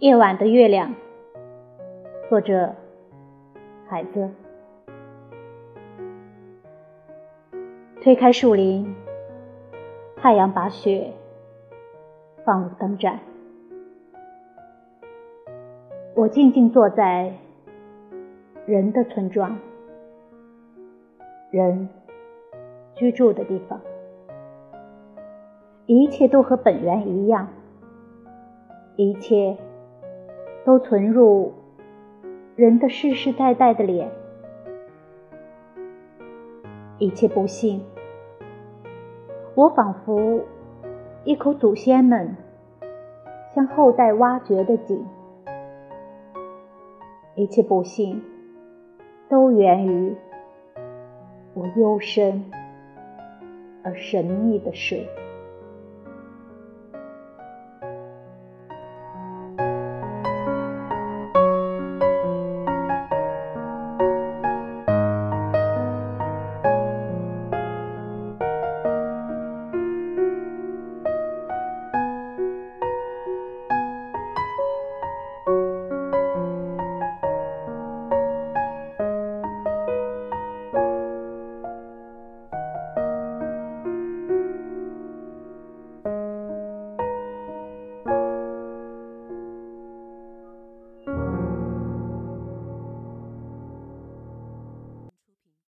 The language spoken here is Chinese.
夜晚的月亮，作者海子。推开树林，太阳把雪放入灯盏。我静静坐在人的村庄，人居住的地方，一切都和本源一样，一切。都存入人的世世代代的脸，一切不幸，我仿佛一口祖先们向后代挖掘的井，一切不幸都源于我幽深而神秘的水。